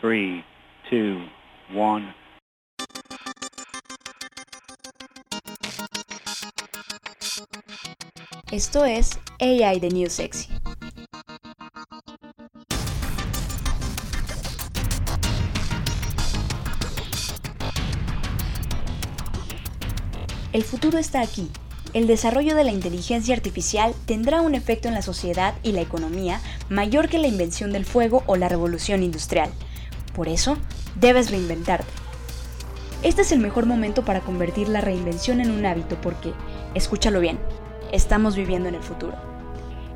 3, 2, 1. Esto es AI de New Sexy. El futuro está aquí. El desarrollo de la inteligencia artificial tendrá un efecto en la sociedad y la economía mayor que la invención del fuego o la revolución industrial. Por eso, debes reinventarte. Este es el mejor momento para convertir la reinvención en un hábito porque, escúchalo bien, estamos viviendo en el futuro.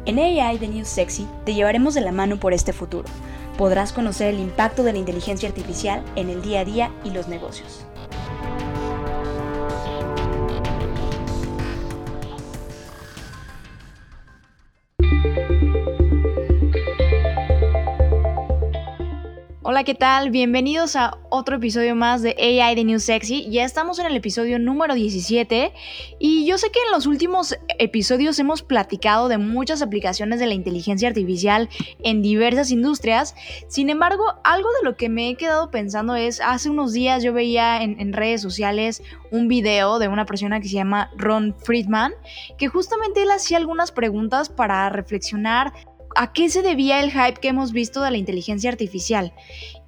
En AI de New Sexy te llevaremos de la mano por este futuro. Podrás conocer el impacto de la inteligencia artificial en el día a día y los negocios. Hola, ¿qué tal? Bienvenidos a otro episodio más de AI de New Sexy. Ya estamos en el episodio número 17 y yo sé que en los últimos episodios hemos platicado de muchas aplicaciones de la inteligencia artificial en diversas industrias. Sin embargo, algo de lo que me he quedado pensando es, hace unos días yo veía en, en redes sociales un video de una persona que se llama Ron Friedman, que justamente él hacía algunas preguntas para reflexionar a qué se debía el hype que hemos visto de la inteligencia artificial.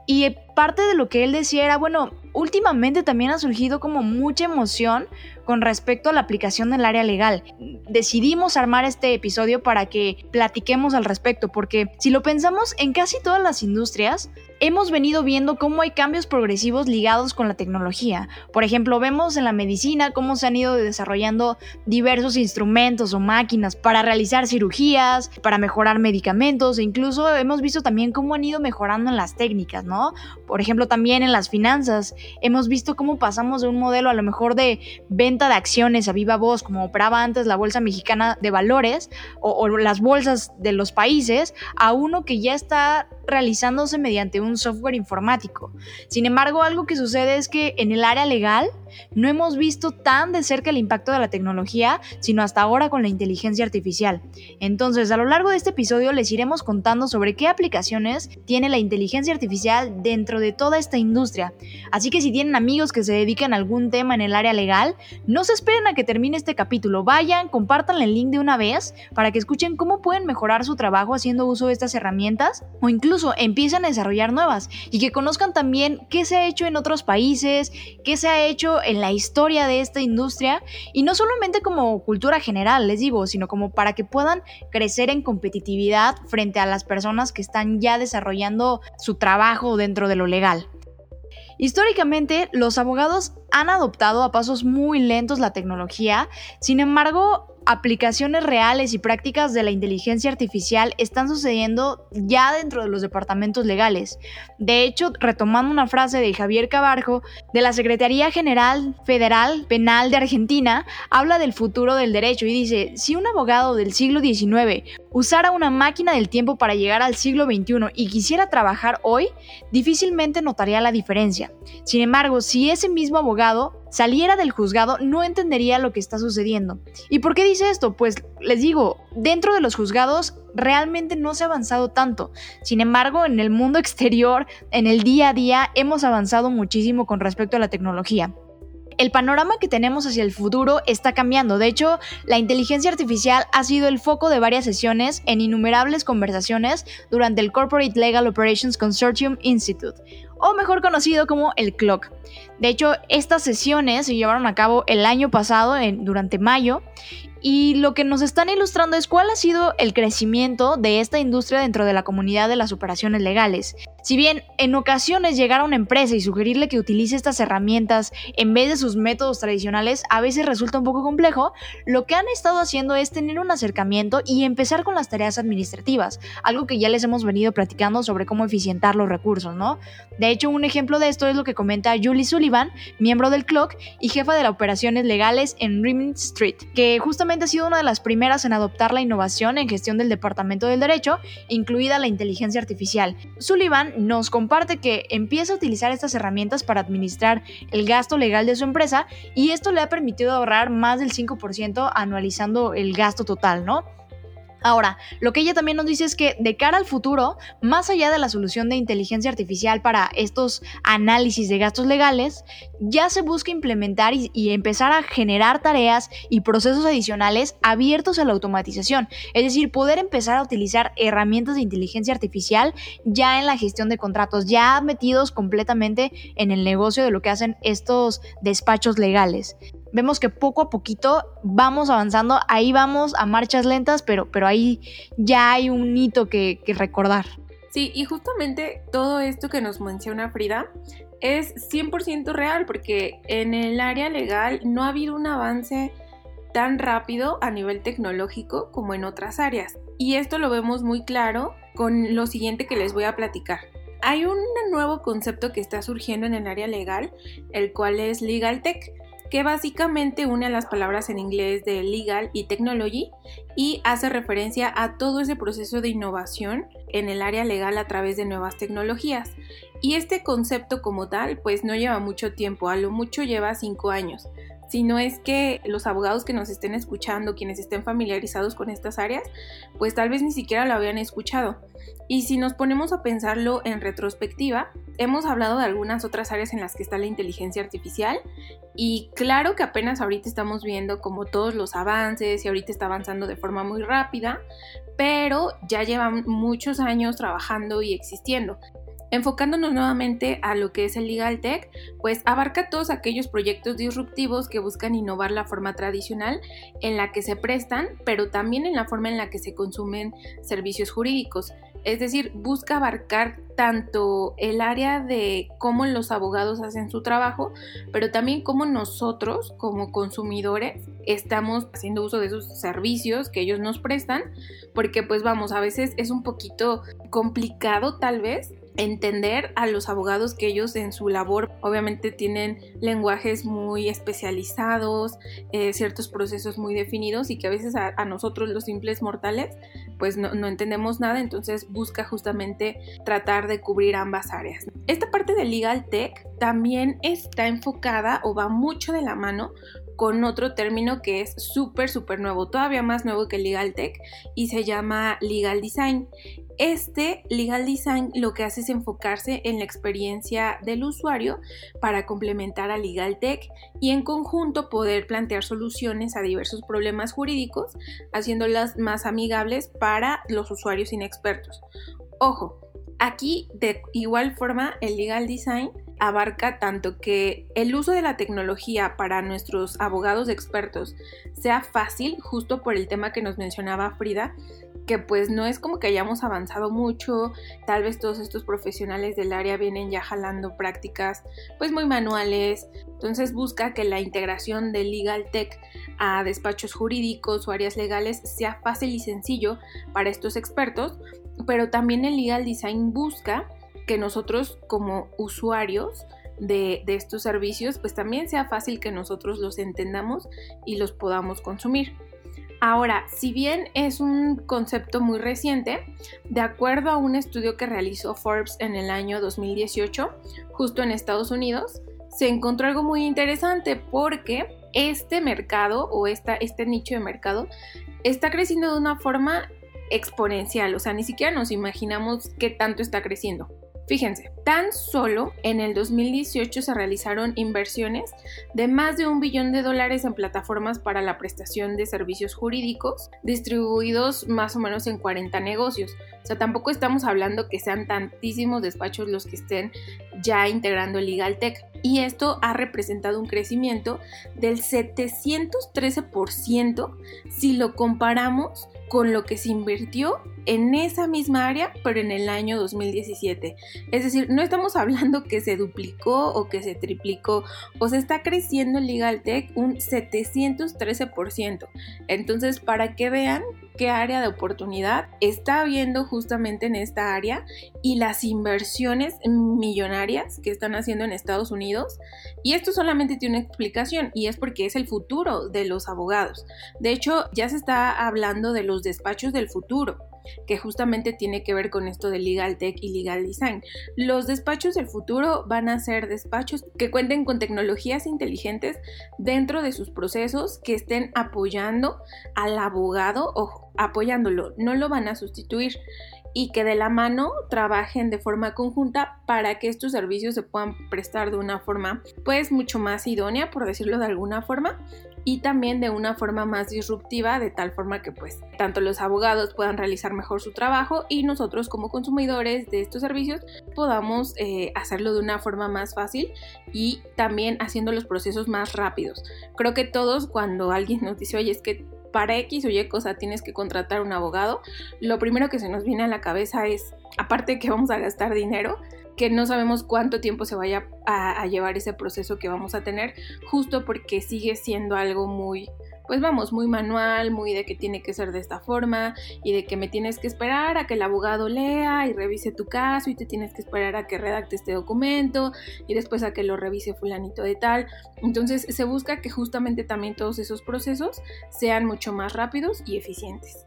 Y parte de lo que él decía era, bueno, últimamente también ha surgido como mucha emoción con respecto a la aplicación del área legal. Decidimos armar este episodio para que platiquemos al respecto, porque si lo pensamos en casi todas las industrias, hemos venido viendo cómo hay cambios progresivos ligados con la tecnología. Por ejemplo, vemos en la medicina cómo se han ido desarrollando diversos instrumentos o máquinas para realizar cirugías, para mejorar medicamentos e incluso hemos visto también cómo han ido mejorando en las técnicas, ¿no? Por ejemplo, también en las finanzas hemos visto cómo pasamos de un modelo a lo mejor de venta de acciones a viva voz, como operaba antes la Bolsa Mexicana de Valores o, las bolsas de los países, a uno que ya está realizándose mediante un software informático. Sin embargo, algo que sucede es que en el área legal no hemos visto tan de cerca el impacto de la tecnología, sino hasta ahora con la inteligencia artificial. Entonces, a lo largo de este episodio les iremos contando sobre qué aplicaciones tiene la inteligencia artificial dentro de toda esta industria. Así que si tienen amigos que se dedican a algún tema en el área legal, no se esperen a que termine este capítulo. Vayan, compartan el link de una vez para que escuchen cómo pueden mejorar su trabajo haciendo uso de estas herramientas o incluso empiecen a desarrollar nuevas y que conozcan también qué se ha hecho en otros países, qué se ha hecho en la historia de esta industria y no solamente como cultura general, les digo, sino como para que puedan crecer en competitividad frente a las personas que están ya desarrollando su trabajo dentro de lo legal. Históricamente, los abogados han adoptado a pasos muy lentos la tecnología, sin embargo, aplicaciones reales y prácticas de la inteligencia artificial están sucediendo ya dentro de los departamentos legales. De hecho, retomando una frase de Javier Cabarjo, de la Secretaría General Federal Penal de Argentina, habla del futuro del derecho y dice, si un abogado del siglo XIX usara una máquina del tiempo para llegar al siglo XXI y quisiera trabajar hoy, difícilmente notaría la diferencia. Sin embargo, si ese mismo abogado saliera del juzgado, no entendería lo que está sucediendo. ¿Y por qué dice esto? Pues les digo, dentro de los juzgados realmente no se ha avanzado tanto. Sin embargo, en el mundo exterior, en el día a día, hemos avanzado muchísimo con respecto a la tecnología el panorama que tenemos hacia el futuro está cambiando. De hecho, la inteligencia artificial ha sido el foco de varias sesiones en innumerables conversaciones durante el Corporate Legal Operations Consortium Institute, o mejor conocido como el CLOC. De hecho, estas sesiones se llevaron a cabo el año pasado, durante mayo, y lo que nos están ilustrando es cuál ha sido el crecimiento de esta industria dentro de la comunidad de las operaciones legales. Si bien en ocasiones llegar a una empresa y sugerirle que utilice estas herramientas en vez de sus métodos tradicionales a veces resulta un poco complejo, lo que han estado haciendo es tener un acercamiento y empezar con las tareas administrativas, algo que ya les hemos venido platicando sobre cómo eficientar los recursos, ¿no? De hecho, un ejemplo de esto es lo que comenta Julie Sullivan, miembro del CLOC y jefa de las operaciones legales en Rimini Street, que justamente ha sido una de las primeras en adoptar la innovación en gestión del Departamento del Derecho, incluida la inteligencia artificial. Sullivan nos comparte que empieza a utilizar estas herramientas para administrar el gasto legal de su empresa y esto le ha permitido ahorrar más del 5% anualizando el gasto total, ¿no? Ahora, lo que ella también nos dice es que de cara al futuro, más allá de la solución de inteligencia artificial para estos análisis de gastos legales, ya se busca implementar y, empezar a generar tareas y procesos adicionales abiertos a la automatización, es decir, poder empezar a utilizar herramientas de inteligencia artificial ya en la gestión de contratos, ya metidos completamente en el negocio de lo que hacen estos despachos legales vemos que poco a poquito vamos avanzando, ahí vamos a marchas lentas, pero, pero ahí ya hay un hito que, que recordar. Sí, y justamente todo esto que nos menciona Frida es 100% real porque en el área legal no ha habido un avance tan rápido a nivel tecnológico como en otras áreas. Y esto lo vemos muy claro con lo siguiente que les voy a platicar. Hay un nuevo concepto que está surgiendo en el área legal, el cual es Legal Tech que básicamente une las palabras en inglés de legal y technology y hace referencia a todo ese proceso de innovación en el área legal a través de nuevas tecnologías. Y este concepto como tal, pues no lleva mucho tiempo, a lo mucho lleva cinco años no es que los abogados que nos estén escuchando, quienes estén familiarizados con estas áreas, pues tal vez ni siquiera lo habían escuchado. Y si nos ponemos a pensarlo en retrospectiva, hemos hablado de algunas otras áreas en las que está la inteligencia artificial y claro que apenas ahorita estamos viendo como todos los avances y ahorita está avanzando de forma muy rápida, pero ya llevan muchos años trabajando y existiendo. Enfocándonos nuevamente a lo que es el Legal Tech, pues abarca todos aquellos proyectos disruptivos que buscan innovar la forma tradicional en la que se prestan, pero también en la forma en la que se consumen servicios jurídicos. Es decir, busca abarcar tanto el área de cómo los abogados hacen su trabajo, pero también cómo nosotros como consumidores estamos haciendo uso de esos servicios que ellos nos prestan, porque pues vamos, a veces es un poquito complicado tal vez entender a los abogados que ellos en su labor obviamente tienen lenguajes muy especializados, eh, ciertos procesos muy definidos y que a veces a, nosotros los simples mortales pues no, no, entendemos nada, entonces busca justamente tratar de cubrir ambas áreas. Esta parte de Legal Tech también está enfocada o va mucho de la mano con otro término que es súper, súper nuevo, todavía más nuevo que Legal Tech y se llama Legal Design. Este Legal Design lo que hace es enfocarse en la experiencia del usuario para complementar a Legal Tech y en conjunto poder plantear soluciones a diversos problemas jurídicos, haciéndolas más amigables para los usuarios inexpertos. Ojo, aquí de igual forma el Legal Design abarca tanto que el uso de la tecnología para nuestros abogados expertos sea fácil, justo por el tema que nos mencionaba Frida, que pues no es como que hayamos avanzado mucho, tal vez todos estos profesionales del área vienen ya jalando prácticas pues muy manuales, entonces busca que la integración de Legal Tech a despachos jurídicos o áreas legales sea fácil y sencillo para estos expertos, pero también el Legal Design busca que nosotros como usuarios de, estos servicios, pues también sea fácil que nosotros los entendamos y los podamos consumir. Ahora, si bien es un concepto muy reciente, de acuerdo a un estudio que realizó Forbes en el año 2018, justo en Estados Unidos, se encontró algo muy interesante porque este mercado o esta, este nicho de mercado está creciendo de una forma exponencial, o sea, ni siquiera nos imaginamos qué tanto está creciendo. Fíjense, tan solo en el 2018 se realizaron inversiones de más de un billón de dólares en plataformas para la prestación de servicios jurídicos, distribuidos más o menos en 40 negocios. O sea, tampoco estamos hablando que sean tantísimos despachos los que estén ya integrando el Legal Tech. Y esto ha representado un crecimiento del 713% si lo comparamos con lo que se invirtió en esa misma área, pero en el año 2017. Es decir, no estamos hablando que se duplicó o que se triplicó, o se está creciendo el Legal Tech un 713%. Entonces, para que vean qué área de oportunidad está habiendo justamente en esta área y las inversiones millonarias que están haciendo en Estados Unidos. Y esto solamente tiene una explicación y es porque es el futuro de los abogados. De hecho, ya se está hablando de los despachos del futuro. que justamente tiene que ver con esto de legal tech y legal design. Los despachos del futuro van a ser despachos que cuenten con tecnologías inteligentes dentro de sus procesos que estén apoyando al abogado o apoyándolo, no lo van a sustituir y que de la mano trabajen de forma conjunta para que estos servicios se puedan prestar de una forma pues mucho más idónea, por decirlo de alguna forma, y también de una forma más disruptiva, de tal forma que pues tanto los abogados puedan realizar mejor su trabajo y nosotros como consumidores de estos servicios podamos eh, hacerlo de una forma más fácil y también haciendo los procesos más rápidos. Creo que todos cuando alguien nos dice, oye, es que para X o Y cosa tienes que contratar un abogado, lo primero que se nos viene a la cabeza es, aparte que vamos a gastar dinero, que no sabemos cuánto tiempo se vaya a, a llevar ese proceso que vamos a tener, justo porque sigue siendo algo muy pues vamos, muy manual, muy de que tiene que ser de esta forma y de que me tienes que esperar a que el abogado lea y revise tu caso y te tienes que esperar a que redacte este documento y después a que lo revise fulanito de tal. Entonces se busca que justamente también todos esos procesos sean mucho más rápidos y eficientes.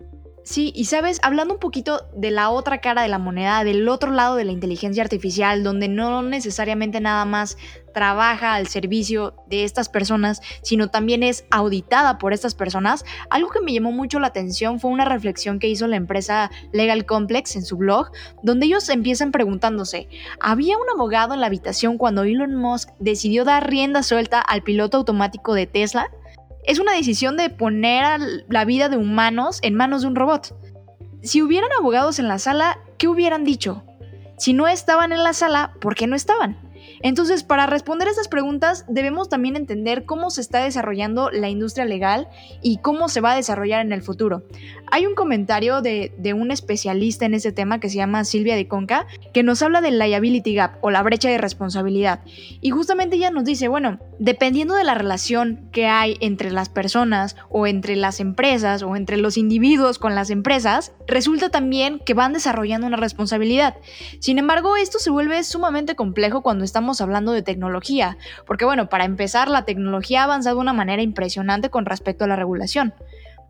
Sí, y sabes, hablando un poquito de la otra cara de la moneda, del otro lado de la inteligencia artificial, donde no necesariamente nada más trabaja al servicio de estas personas, sino también es auditada por estas personas, algo que me llamó mucho la atención fue una reflexión que hizo la empresa Legal Complex en su blog, donde ellos empiezan preguntándose, ¿había un abogado en la habitación cuando Elon Musk decidió dar rienda suelta al piloto automático de Tesla? Es una decisión de poner la vida de humanos en manos de un robot. Si hubieran abogados en la sala, ¿qué hubieran dicho? Si no estaban en la sala, ¿por qué no estaban? Entonces, para responder a estas preguntas, debemos también entender cómo se está desarrollando la industria legal y cómo se va a desarrollar en el futuro. Hay un comentario de, un especialista en ese tema que se llama Silvia de Conca, que nos habla del liability gap o la brecha de responsabilidad. Y justamente ella nos dice, bueno, dependiendo de la relación que hay entre las personas o entre las empresas o entre los individuos con las empresas, resulta también que van desarrollando una responsabilidad. Sin embargo, esto se vuelve sumamente complejo cuando estamos hablando de tecnología, porque bueno, para empezar, la tecnología ha avanzado de una manera impresionante con respecto a la regulación.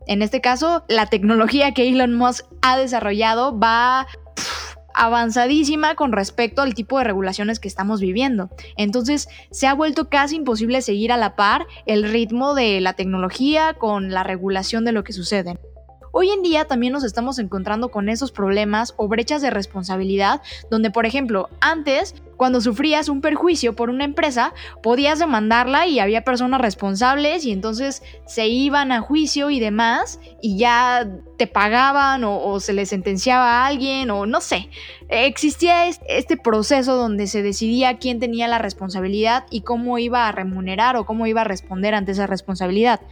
En este caso, la tecnología que Elon Musk ha desarrollado va avanzadísima con respecto al tipo de regulaciones que estamos viviendo. Entonces se ha vuelto casi imposible seguir a la par el ritmo de la tecnología con la regulación de lo que sucede. Hoy en día también nos estamos encontrando con esos problemas o brechas de responsabilidad donde, por ejemplo, antes cuando sufrías un perjuicio por una empresa, podías demandarla y había personas responsables y entonces se iban a juicio y demás y ya te pagaban o, se les sentenciaba a alguien o no sé. Existía este proceso donde se decidía quién tenía la responsabilidad y cómo iba a remunerar o cómo iba a responder ante esa responsabilidad.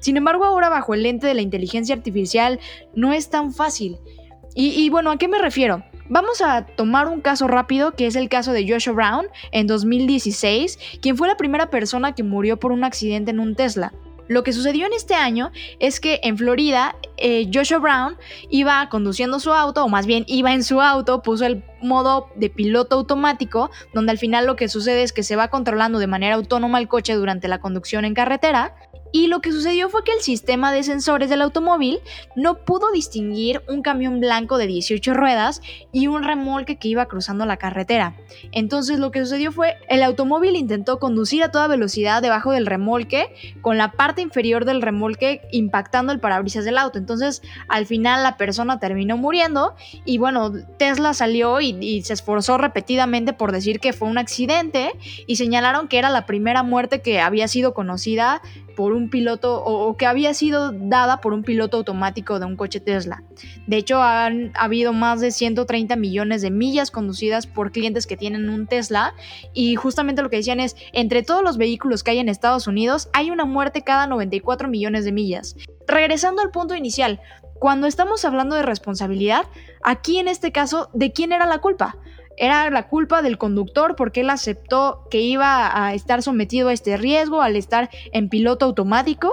Sin embargo, ahora bajo el lente de la inteligencia artificial no es tan fácil. y, y bueno, ¿a qué me refiero? Vamos a tomar un caso rápido que es el caso de Joshua Brown en 2016, quien fue la primera persona que murió por un accidente en un Tesla. Lo que sucedió en este año es que en Florida, eh, Joshua Brown iba conduciendo su auto, o más bien iba en su auto, puso el modo de piloto automático, donde al final lo que sucede es que se va controlando de manera autónoma el coche durante la conducción en carretera, y lo que sucedió fue que el sistema de sensores del automóvil no pudo distinguir un camión blanco de 18 ruedas y un remolque que iba cruzando la carretera. Entonces lo que sucedió fue el automóvil intentó conducir a toda velocidad debajo del remolque con la parte inferior del remolque impactando el parabrisas del auto. Entonces al final la persona terminó muriendo y bueno, Tesla salió y, y se esforzó repetidamente por decir que fue un accidente y señalaron que era la primera muerte que había sido conocida por un piloto o, que había sido dada por un piloto automático de un coche Tesla. De hecho, han habido más de 130 millones de millas conducidas por clientes que tienen un Tesla y justamente lo que decían es, entre todos los vehículos que hay en Estados Unidos, hay una muerte cada 94 millones de millas. Regresando al punto inicial, cuando estamos hablando de responsabilidad, aquí en este caso, ¿de quién era la culpa? ¿Era la culpa del conductor porque él aceptó que iba a estar sometido a este riesgo al estar en piloto automático?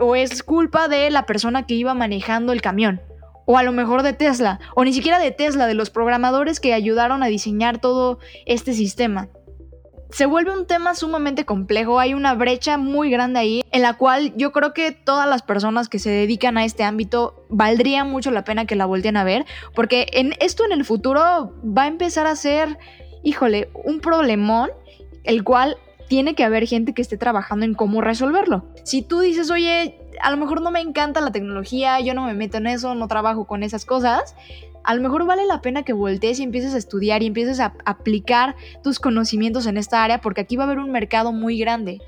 ¿O es culpa de la persona que iba manejando el camión? O a lo mejor de Tesla, o ni siquiera de Tesla, de los programadores que ayudaron a diseñar todo este sistema. Se vuelve un tema sumamente complejo, hay una brecha muy grande ahí en la cual yo creo que todas las personas que se dedican a este ámbito valdría mucho la pena que la volteen a ver, porque en esto en el futuro va a empezar a ser, híjole, un problemón el cual tiene que haber gente que esté trabajando en cómo resolverlo. Si tú dices, oye, a lo mejor no me encanta la tecnología, yo no me meto en eso, no trabajo con esas cosas, a lo mejor vale la pena que voltees y empieces a estudiar y empieces a aplicar tus conocimientos en esta área porque aquí va a haber un mercado muy grande.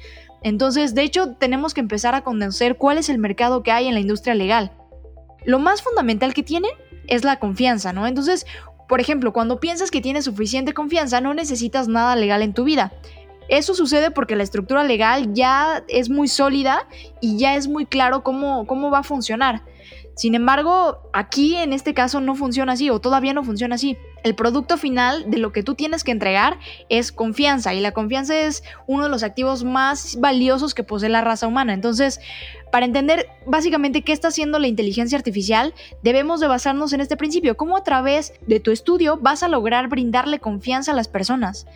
Entonces, de hecho, tenemos que empezar a conocer cuál es el mercado que hay en la industria legal. Lo más fundamental que tienen es la confianza, ¿no? Entonces, por ejemplo, cuando piensas que tienes suficiente confianza, no necesitas nada legal en tu vida. Eso sucede porque la estructura legal ya es muy sólida y ya es muy claro cómo, cómo va a funcionar. Sin embargo, aquí en este caso no funciona así o todavía no funciona así. El producto final de lo que tú tienes que entregar es confianza y la confianza es uno de los activos más valiosos que posee la raza humana. Entonces, para entender básicamente qué está haciendo la inteligencia artificial, debemos de basarnos en este principio, cómo a través de tu estudio vas a lograr brindarle confianza a las personas.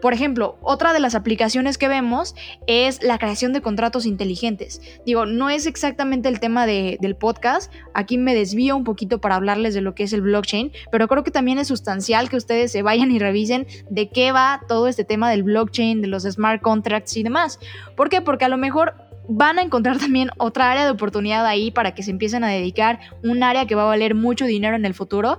Por ejemplo, otra de las aplicaciones que vemos es la creación de contratos inteligentes. Digo, no es exactamente el tema del podcast, aquí me desvío un poquito para hablarles de lo que es el blockchain, pero creo que también es sustancial que ustedes se vayan y revisen de qué va todo este tema del blockchain, de los smart contracts y demás. ¿Por qué? Porque a lo mejor van a encontrar también otra área de oportunidad ahí para que se empiecen a dedicar un área que va a valer mucho dinero en el futuro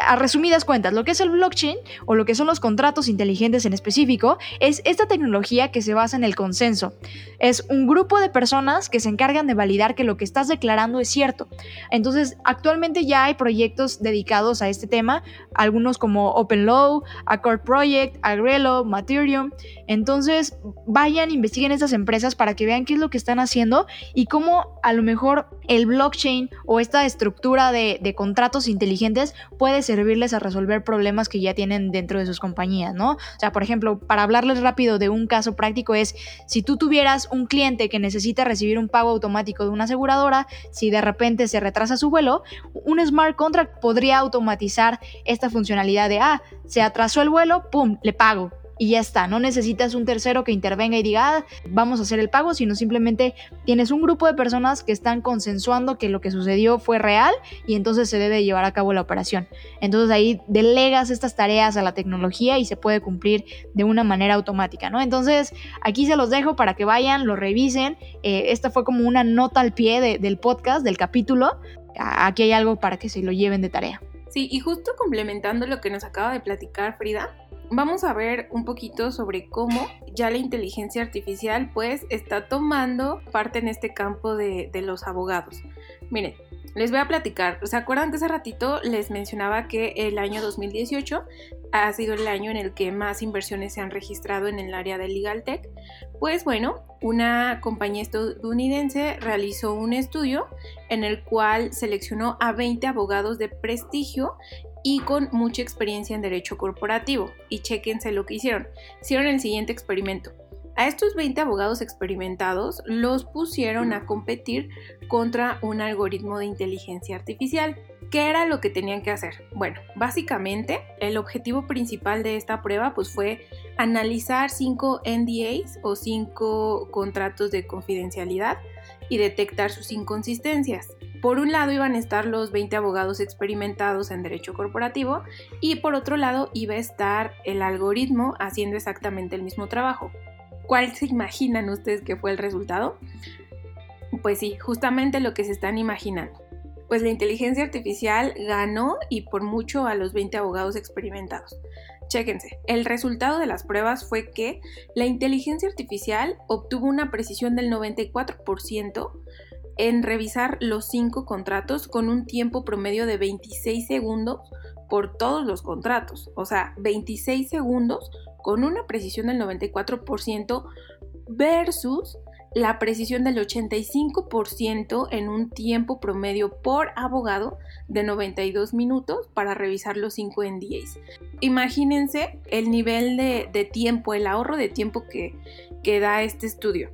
a resumidas cuentas, lo que es el blockchain o lo que son los contratos inteligentes en específico es esta tecnología que se basa en el consenso. Es un grupo de personas que se encargan de validar que lo que estás declarando es cierto. Entonces, actualmente ya hay proyectos dedicados a este tema, algunos como OpenLaw, Accord Project, Agrelo, Materium. Entonces, vayan, investiguen estas empresas para que vean qué es lo que están haciendo y cómo a lo mejor el blockchain o esta estructura de, de contratos inteligentes puede servirles a resolver problemas que ya tienen dentro de sus compañías, ¿no? O sea, por ejemplo, para hablarles rápido de un caso práctico es, si tú tuvieras un cliente que necesita recibir un pago automático de una aseguradora, si de repente se retrasa su vuelo, un smart contract podría automatizar esta funcionalidad de, ah, se atrasó el vuelo, ¡pum!, le pago y ya está. No necesitas un tercero que intervenga y diga, ah, vamos a hacer el pago, sino simplemente tienes un grupo de personas que están consensuando que lo que sucedió fue real y entonces se debe llevar a cabo la operación. Entonces ahí delegas estas tareas a la tecnología y se puede cumplir de una manera automática, ¿no? Entonces aquí se los dejo para que vayan, lo revisen. Eh, esta fue como una nota al pie del podcast, del capítulo. Aquí hay algo para que se lo lleven de tarea. Sí, y justo complementando lo que nos acaba de platicar Frida, vamos a ver un poquito sobre cómo ya la inteligencia artificial pues está tomando parte en este campo de, los abogados. Miren, les voy a platicar. ¿Se acuerdan de hace ratito? Les mencionaba que el año 2018 ha sido el año en el que más inversiones se han registrado en el área de Legal Tech. Pues bueno, una compañía estadounidense realizó un estudio en el cual seleccionó a 20 abogados de prestigio y con mucha experiencia en derecho corporativo. Y chequense lo que hicieron. Hicieron el siguiente experimento. A estos 20 abogados experimentados los pusieron a competir contra un algoritmo de inteligencia artificial. ¿Qué era lo que tenían que hacer? Bueno, básicamente el objetivo principal de esta prueba pues fue analizar cinco NDAs o cinco contratos de confidencialidad y detectar sus inconsistencias. Por un lado iban a estar los 20 abogados experimentados en derecho corporativo y por otro lado iba a estar el algoritmo haciendo exactamente el mismo trabajo. ¿Cuál se imaginan ustedes que fue el resultado? Pues sí, justamente lo que se están imaginando. Pues la inteligencia artificial ganó y por mucho a los 20 abogados experimentados. Chéquense, el resultado de las pruebas fue que la inteligencia artificial obtuvo una precisión del 94% en revisar los cinco contratos con un tiempo promedio de 26 segundos por todos los contratos. O sea, 26 segundos con una precisión del 94% versus la precisión del 85% en un tiempo promedio por abogado de 92 minutos para revisar los 5 NDAs. Imagínense el nivel de, tiempo, el ahorro de tiempo que, que da este estudio.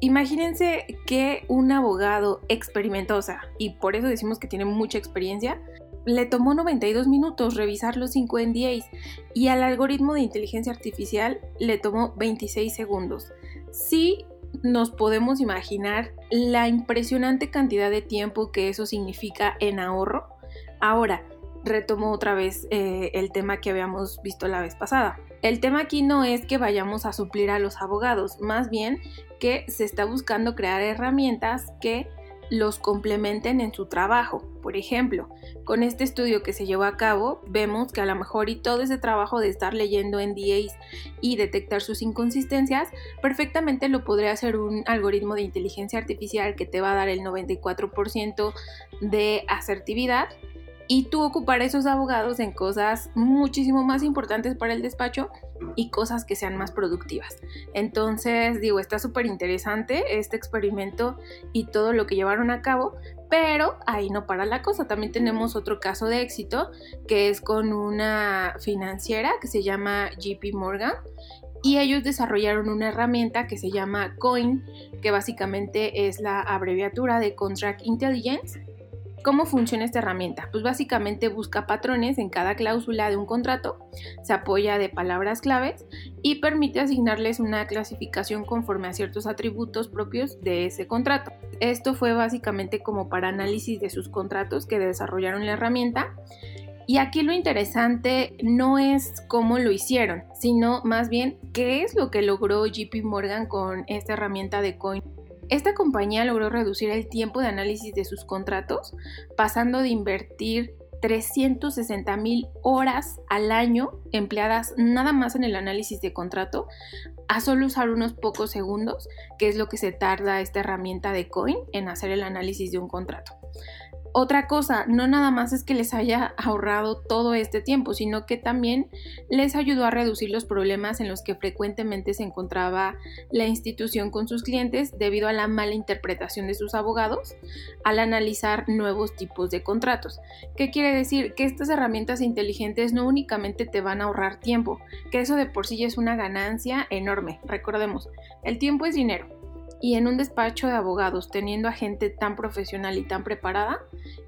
Imagínense que un abogado experimentosa, y por eso decimos que tiene mucha experiencia, le tomó 92 minutos revisar los 5 NDAs y al algoritmo de inteligencia artificial le tomó 26 segundos. Sí nos podemos imaginar la impresionante cantidad de tiempo que eso significa en ahorro. Ahora, retomo otra vez eh, el tema que habíamos visto la vez pasada. El tema aquí no es que vayamos a suplir a los abogados, más bien que se está buscando crear herramientas que los complementen en su trabajo. Por ejemplo, con este estudio que se llevó a cabo, vemos que a lo mejor y todo ese trabajo de estar leyendo NDAs y detectar sus inconsistencias, perfectamente lo podría hacer un algoritmo de inteligencia artificial que te va a dar el 94% de asertividad y tú ocupar esos abogados en cosas muchísimo más importantes para el despacho y cosas que sean más productivas. Entonces, digo, está súper interesante este experimento y todo lo que llevaron a cabo, pero ahí no para la cosa. También tenemos otro caso de éxito que es con una financiera que se llama JP Morgan y ellos desarrollaron una herramienta que se llama COIN, que básicamente es la abreviatura de Contract Intelligence ¿Cómo funciona esta herramienta? Pues básicamente busca patrones en cada cláusula de un contrato, se apoya de palabras claves y permite asignarles una clasificación conforme a ciertos atributos propios de ese contrato. Esto fue básicamente como para análisis de sus contratos que desarrollaron la herramienta. Y aquí lo interesante no es cómo lo hicieron, sino más bien qué es lo que logró JP Morgan con esta herramienta de Coin esta compañía logró reducir el tiempo de análisis de sus contratos, pasando de invertir 360 mil horas al año empleadas nada más en el análisis de contrato a solo usar unos pocos segundos, que es lo que se tarda esta herramienta de Coin en hacer el análisis de un contrato. Otra cosa, no nada más es que les haya ahorrado todo este tiempo, sino que también les ayudó a reducir los problemas en los que frecuentemente se encontraba la institución con sus clientes debido a la mala interpretación de sus abogados al analizar nuevos tipos de contratos. ¿Qué quiere decir? Que estas herramientas inteligentes no únicamente te van a ahorrar tiempo, que eso de por sí es una ganancia enorme. Recordemos, el tiempo es dinero y en un despacho de abogados, teniendo a gente tan profesional y tan preparada,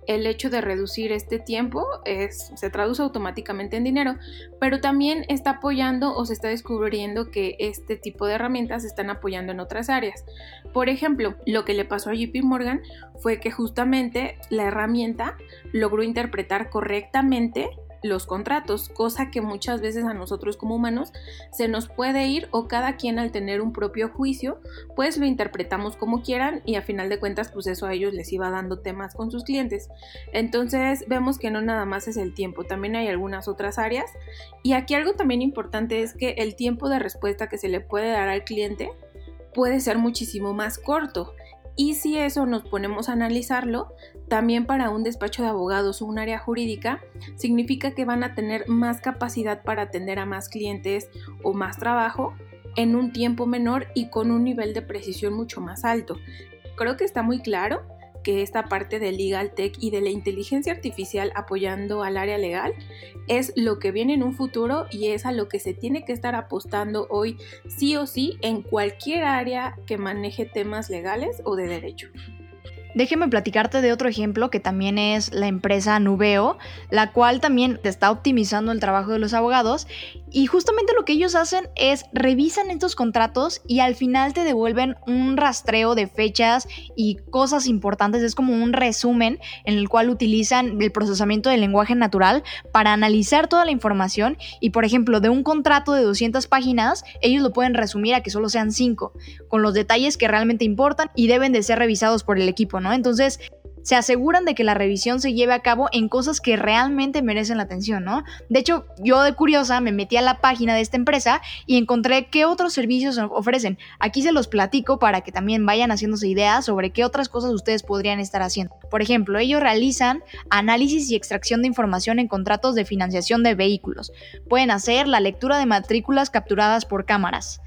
el hecho de reducir este tiempo se traduce automáticamente en dinero, pero también está apoyando o se está descubriendo que este tipo de herramientas están apoyando en otras áreas. Por ejemplo, lo que le pasó a JP Morgan fue que justamente la herramienta logró interpretar correctamente los contratos, cosa que muchas veces a nosotros como humanos se nos puede ir o cada quien al tener un propio juicio, pues lo interpretamos como quieran y a final de cuentas pues eso a ellos les iba dando temas con sus clientes. Entonces vemos que no nada más es el tiempo, también hay algunas otras áreas y aquí algo también importante es que el tiempo de respuesta que se le puede dar al cliente puede ser muchísimo más corto. Y si eso nos ponemos a analizarlo, también para un despacho de abogados o un área jurídica, significa que van a tener más capacidad para atender a más clientes o más trabajo en un tiempo menor y con un nivel de precisión mucho más alto. Creo que está muy claro que esta parte de Legal Tech y de la inteligencia artificial apoyando al área legal es lo que viene en un futuro y es a lo que se tiene que estar apostando hoy sí o sí en cualquier área que maneje temas legales o de derecho. Déjeme platicarte de otro ejemplo que también es la empresa Nubeo, la cual también está optimizando el trabajo de los abogados y justamente lo que ellos hacen es revisan estos contratos y al final te devuelven un rastreo de fechas y cosas importantes. Es como un resumen en el cual utilizan el procesamiento del lenguaje natural para analizar toda la información y por ejemplo de un contrato de 200 páginas ellos lo pueden resumir a que solo sean 5 con los detalles que realmente importan y deben de ser revisados por el equipo, ¿no? Entonces se aseguran de que la revisión se lleve a cabo en cosas que realmente merecen la atención, ¿no? De hecho, yo de curiosa me metí a la página de esta empresa y encontré qué otros servicios ofrecen. Aquí se los platico para que también vayan haciéndose ideas sobre qué otras cosas ustedes podrían estar haciendo. Por ejemplo, ellos realizan análisis y extracción de información en contratos de financiación de vehículos. Pueden hacer la lectura de matrículas capturadas por cámaras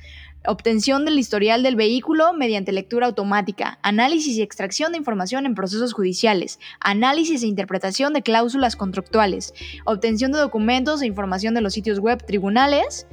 obtención del historial del vehículo mediante lectura automática, análisis y extracción de información en procesos judiciales, análisis e interpretación de cláusulas contractuales, obtención de documentos e información de los sitios web tribunales,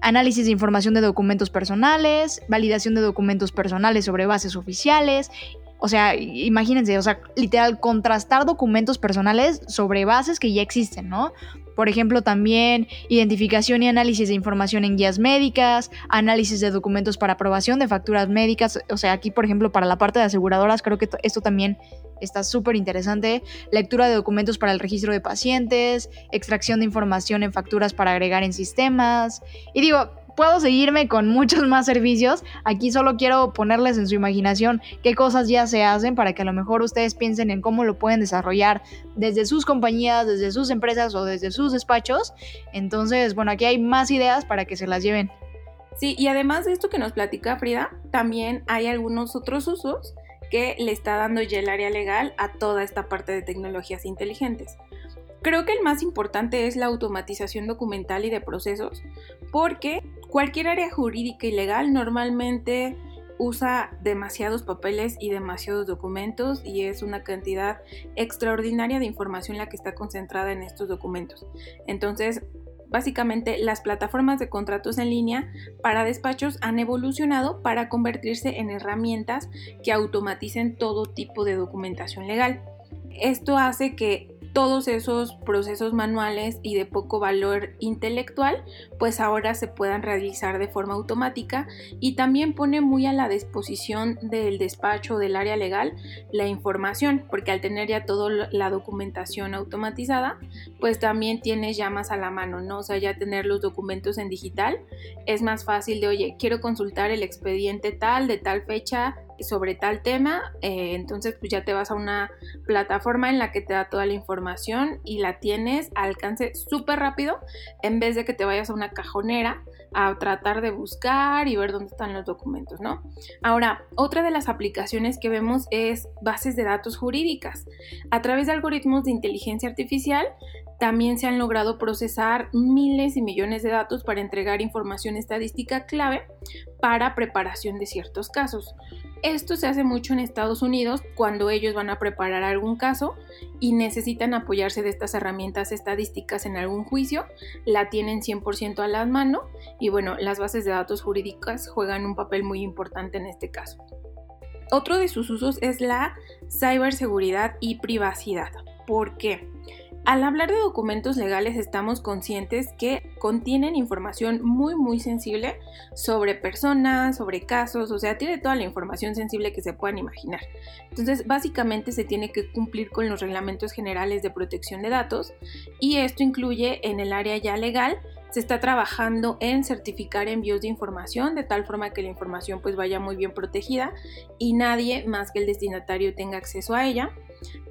análisis de información de documentos personales, validación de documentos personales sobre bases oficiales, O sea, imagínense, o sea, literal, contrastar documentos personales sobre bases que ya existen, ¿no? Por ejemplo, también identificación y análisis de información en guías médicas, análisis de documentos para aprobación de facturas médicas. O sea, aquí, por ejemplo, para la parte de aseguradoras, creo que esto también está súper interesante. Lectura de documentos para el registro de pacientes, extracción de información en facturas para agregar en sistemas. Y digo, puedo seguirme con muchos más servicios. Aquí solo quiero ponerles en su imaginación qué cosas ya se hacen para que a lo mejor ustedes piensen en cómo lo pueden desarrollar desde sus compañías, desde sus empresas o desde sus despachos. Entonces, bueno, aquí hay más ideas para que se las lleven. Sí, y además de esto que nos platica Frida, también hay algunos otros usos que le está dando ya el área legal a toda esta parte de tecnologías inteligentes. Creo que el más importante es la automatización documental y de procesos, porque cualquier área jurídica y legal normalmente usa demasiados papeles y demasiados documentos y es una cantidad extraordinaria de información la que está concentrada en estos documentos. Entonces, básicamente las plataformas de contratos en línea para despachos han evolucionado para convertirse en herramientas que automaticen todo tipo de documentación legal. Esto hace que todos esos procesos manuales y de poco valor intelectual, pues ahora se puedan realizar de forma automática y también pone muy a la disposición del despacho del área legal la información, porque al tener ya toda la documentación automatizada, pues también tienes ya más a la mano, ¿no? O sea, ya tener los documentos en digital es más fácil de, oye, quiero consultar el expediente tal, de tal fecha, sobre tal tema, eh, entonces pues ya te vas a una plataforma en la que te da toda la información y la tienes al alcance súper rápido en vez de que te vayas a una cajonera a tratar de buscar y ver dónde están los documentos, ¿no? Ahora, otra de las aplicaciones que vemos es bases de datos jurídicas. A través de algoritmos de inteligencia artificial también se han logrado procesar miles y millones de datos para entregar información estadística clave para preparación de ciertos casos. Esto se hace mucho en Estados Unidos cuando ellos van a preparar algún caso y necesitan apoyarse de estas herramientas estadísticas en algún juicio, la tienen 100% a la mano y bueno, las bases de datos jurídicas juegan un papel muy importante en este caso. Otro de sus usos es la ciberseguridad y privacidad. ¿Por qué? Al hablar de documentos legales estamos conscientes que contienen información muy muy sensible sobre personas, sobre casos, o sea, tiene toda la información sensible que se puedan imaginar. Entonces, básicamente se tiene que cumplir con los reglamentos generales de protección de datos y esto incluye en el área ya legal se está trabajando en certificar envíos de información de tal forma que la información pues vaya muy bien protegida y nadie más que el destinatario tenga acceso a ella.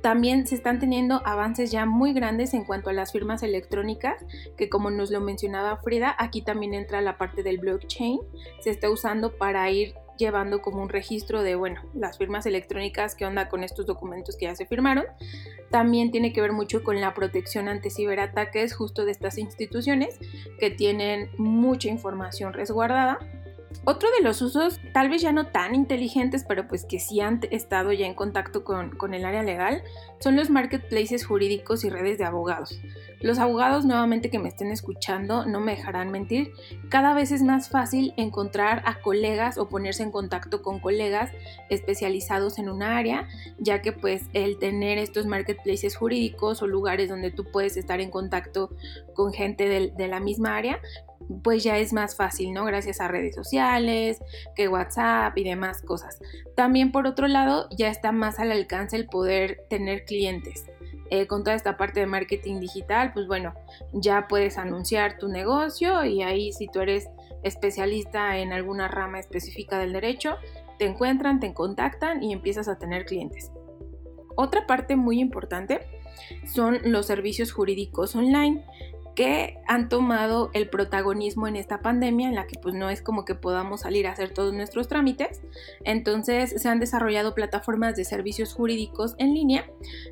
También se están teniendo avances ya muy grandes en cuanto a las firmas electrónicas, que como nos lo mencionaba Frida, aquí también entra la parte del blockchain, se está usando para ir llevando como un registro de, bueno, las firmas electrónicas, qué onda con estos documentos que ya se firmaron. También tiene que ver mucho con la protección ante ciberataques justo de estas instituciones que tienen mucha información resguardada otro de los usos, tal vez ya no tan inteligentes, pero pues que sí han estado ya en contacto con, con, el área legal, son los marketplaces jurídicos y redes de abogados. Los abogados nuevamente que me estén escuchando no me dejarán mentir, cada vez es más fácil encontrar a colegas o ponerse en contacto con colegas especializados en una área, ya que pues el tener estos marketplaces jurídicos o lugares donde tú puedes estar en contacto con gente de, de la misma área, pues ya es más fácil, ¿no? Gracias a redes sociales, que WhatsApp y demás cosas. También por otro lado, ya está más al alcance el poder tener clientes. Eh, con toda esta parte de marketing digital, pues bueno, ya puedes anunciar tu negocio y ahí si tú eres especialista en alguna rama específica del derecho, te encuentran, te contactan y empiezas a tener clientes. Otra parte muy importante son los servicios jurídicos online que han tomado el protagonismo en esta pandemia en la que pues no es como que podamos salir a hacer todos nuestros trámites. Entonces se han desarrollado plataformas de servicios jurídicos en línea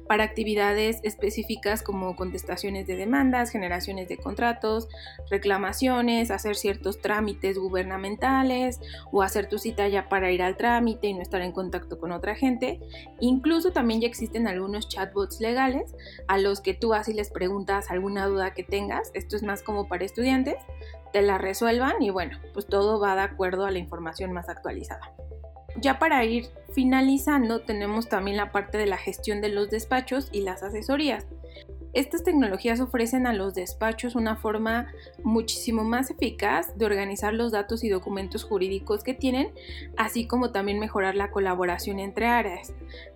para actividades específicas como contestaciones de demandas, generaciones de contratos, reclamaciones, hacer ciertos trámites gubernamentales o hacer tu cita ya para ir al trámite y no estar en contacto con otra gente. Incluso también ya existen algunos chatbots legales a los que tú vas y les preguntas alguna duda que tengas esto es más como para estudiantes, te la resuelvan y bueno, pues todo va de acuerdo a la información más actualizada. Ya para ir finalizando, tenemos también la parte de la gestión de los despachos y las asesorías. Estas tecnologías ofrecen a los despachos una forma muchísimo más eficaz de organizar los datos y documentos jurídicos que tienen, así como también mejorar la colaboración entre áreas.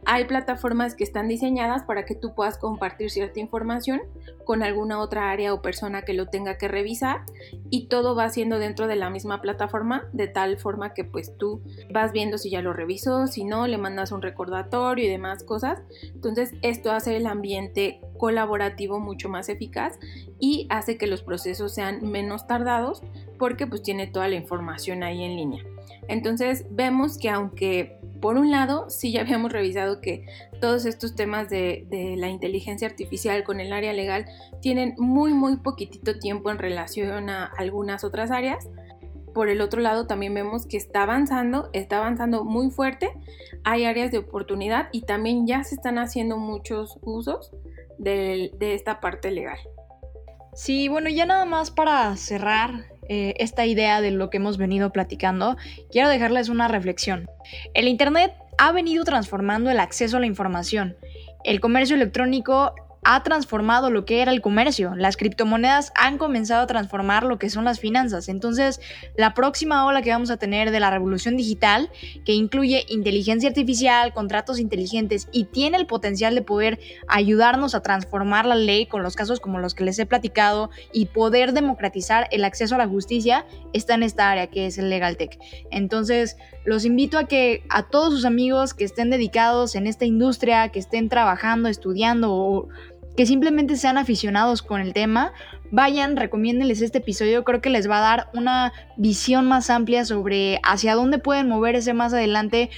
Hay plataformas que están diseñadas para que tú puedas compartir cierta información con alguna otra área o persona que lo tenga que revisar y todo va siendo dentro de la misma plataforma de tal forma que pues tú vas viendo si ya lo revisó, si no, le mandas un recordatorio y demás cosas. Entonces esto hace el ambiente colaborativo mucho más eficaz y hace que los procesos sean menos tardados porque pues tiene toda la información ahí en línea. Entonces vemos que aunque por un lado sí ya habíamos revisado que todos estos temas de, de, la inteligencia artificial con el área legal tienen muy muy poquitito tiempo en relación a algunas otras áreas, por el otro lado también vemos que está avanzando, está avanzando muy fuerte, hay áreas de oportunidad y también ya se están haciendo muchos usos de, esta parte legal. Sí, bueno, ya nada más para cerrar eh, esta idea de lo que hemos venido platicando, quiero dejarles una reflexión. El Internet ha venido transformando el acceso a la información. El comercio electrónico ha transformado lo que era el comercio. Las criptomonedas han comenzado a transformar lo que son las finanzas. Entonces, la próxima ola que vamos a tener de la revolución digital, que incluye inteligencia artificial, contratos inteligentes y tiene el potencial de poder ayudarnos a transformar la ley con los casos como los que les he platicado y poder democratizar el acceso a la justicia, está en esta área que es el Legal Tech. Entonces, los invito a que a todos sus amigos que estén dedicados en esta industria, que estén trabajando, estudiando o que simplemente sean aficionados con el tema, vayan, recomiéndenles este episodio, creo que les va a dar una visión más amplia sobre hacia dónde pueden moverse más adelante,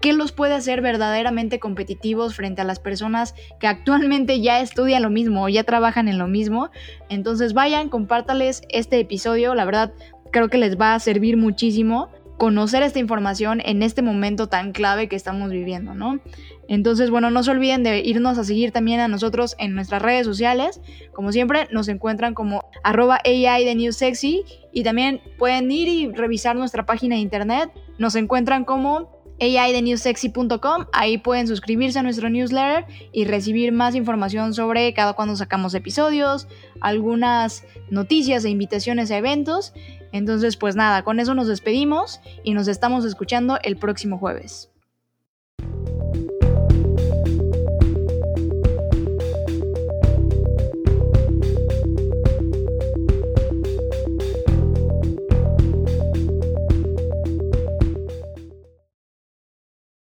qué los puede hacer verdaderamente competitivos frente a las personas que actualmente ya estudian lo mismo o ya trabajan en lo mismo. Entonces vayan, compártales este episodio, la verdad creo que les va a servir muchísimo conocer esta información en este momento tan clave que estamos viviendo, ¿no? Entonces, bueno, no se olviden de irnos a seguir también a nosotros en nuestras redes sociales. Como siempre, nos encuentran como arroba AI de New Sexy y también pueden ir y revisar nuestra página de internet. Nos encuentran como AIDenewsexy.com. Ahí pueden suscribirse a nuestro newsletter y recibir más información sobre cada cuando sacamos episodios, algunas noticias e invitaciones a eventos. Entonces, pues nada, con eso nos despedimos y nos estamos escuchando el próximo jueves.